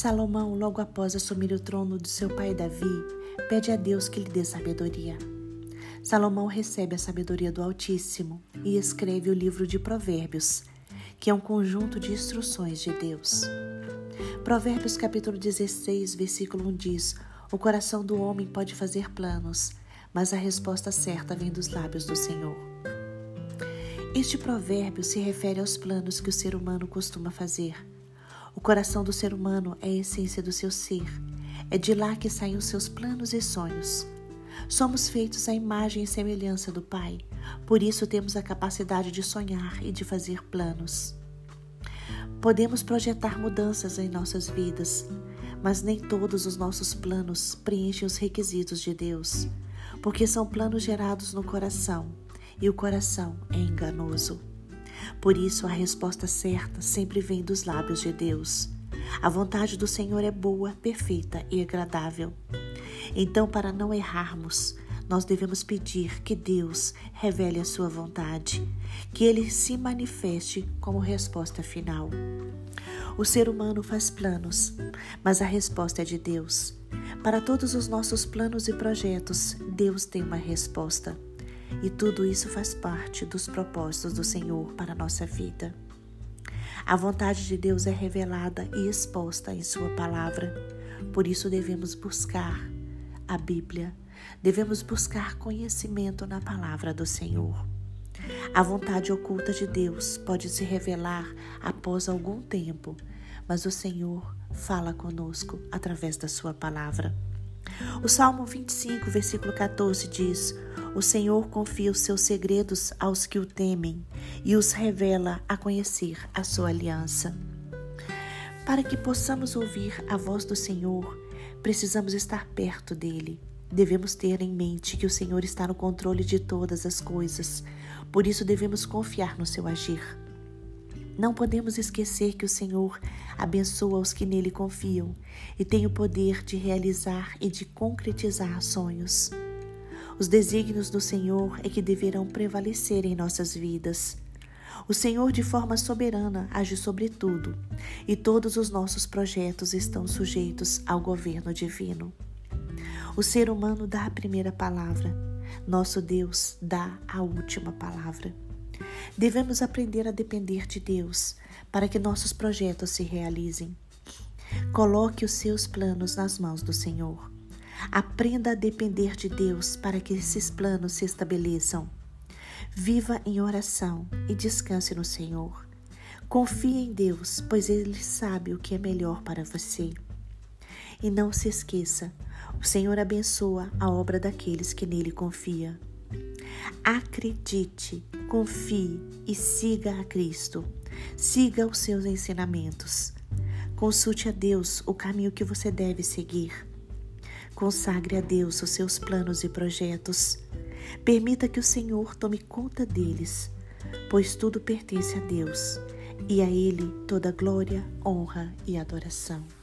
Salomão, logo após assumir o trono de seu pai Davi, pede a Deus que lhe dê sabedoria. Salomão recebe a sabedoria do Altíssimo e escreve o livro de Provérbios, que é um conjunto de instruções de Deus. Provérbios capítulo 16, versículo 1 diz: O coração do homem pode fazer planos, mas a resposta certa vem dos lábios do Senhor. Este provérbio se refere aos planos que o ser humano costuma fazer. O coração do ser humano é a essência do seu ser. É de lá que saem os seus planos e sonhos. Somos feitos à imagem e semelhança do Pai, por isso temos a capacidade de sonhar e de fazer planos. Podemos projetar mudanças em nossas vidas, mas nem todos os nossos planos preenchem os requisitos de Deus, porque são planos gerados no coração e o coração é enganoso. Por isso, a resposta certa sempre vem dos lábios de Deus. A vontade do Senhor é boa, perfeita e agradável. Então, para não errarmos, nós devemos pedir que Deus revele a sua vontade, que ele se manifeste como resposta final. O ser humano faz planos, mas a resposta é de Deus. Para todos os nossos planos e projetos, Deus tem uma resposta. E tudo isso faz parte dos propósitos do Senhor para a nossa vida. A vontade de Deus é revelada e exposta em Sua palavra, por isso devemos buscar a Bíblia devemos buscar conhecimento na palavra do Senhor. A vontade oculta de Deus pode se revelar após algum tempo, mas o Senhor fala conosco através da Sua palavra. O Salmo 25, versículo 14 diz: O Senhor confia os seus segredos aos que o temem e os revela a conhecer a sua aliança. Para que possamos ouvir a voz do Senhor, precisamos estar perto dele. Devemos ter em mente que o Senhor está no controle de todas as coisas, por isso devemos confiar no seu agir. Não podemos esquecer que o Senhor abençoa os que nele confiam e tem o poder de realizar e de concretizar sonhos. Os desígnios do Senhor é que deverão prevalecer em nossas vidas. O Senhor, de forma soberana, age sobre tudo e todos os nossos projetos estão sujeitos ao governo divino. O ser humano dá a primeira palavra, nosso Deus dá a última palavra. Devemos aprender a depender de Deus para que nossos projetos se realizem. Coloque os seus planos nas mãos do Senhor. Aprenda a depender de Deus para que esses planos se estabeleçam. Viva em oração e descanse no Senhor. Confie em Deus, pois Ele sabe o que é melhor para você. E não se esqueça, o Senhor abençoa a obra daqueles que nele confia. Acredite, confie e siga a Cristo. Siga os seus ensinamentos. Consulte a Deus o caminho que você deve seguir. Consagre a Deus os seus planos e projetos. Permita que o Senhor tome conta deles, pois tudo pertence a Deus e a Ele toda glória, honra e adoração.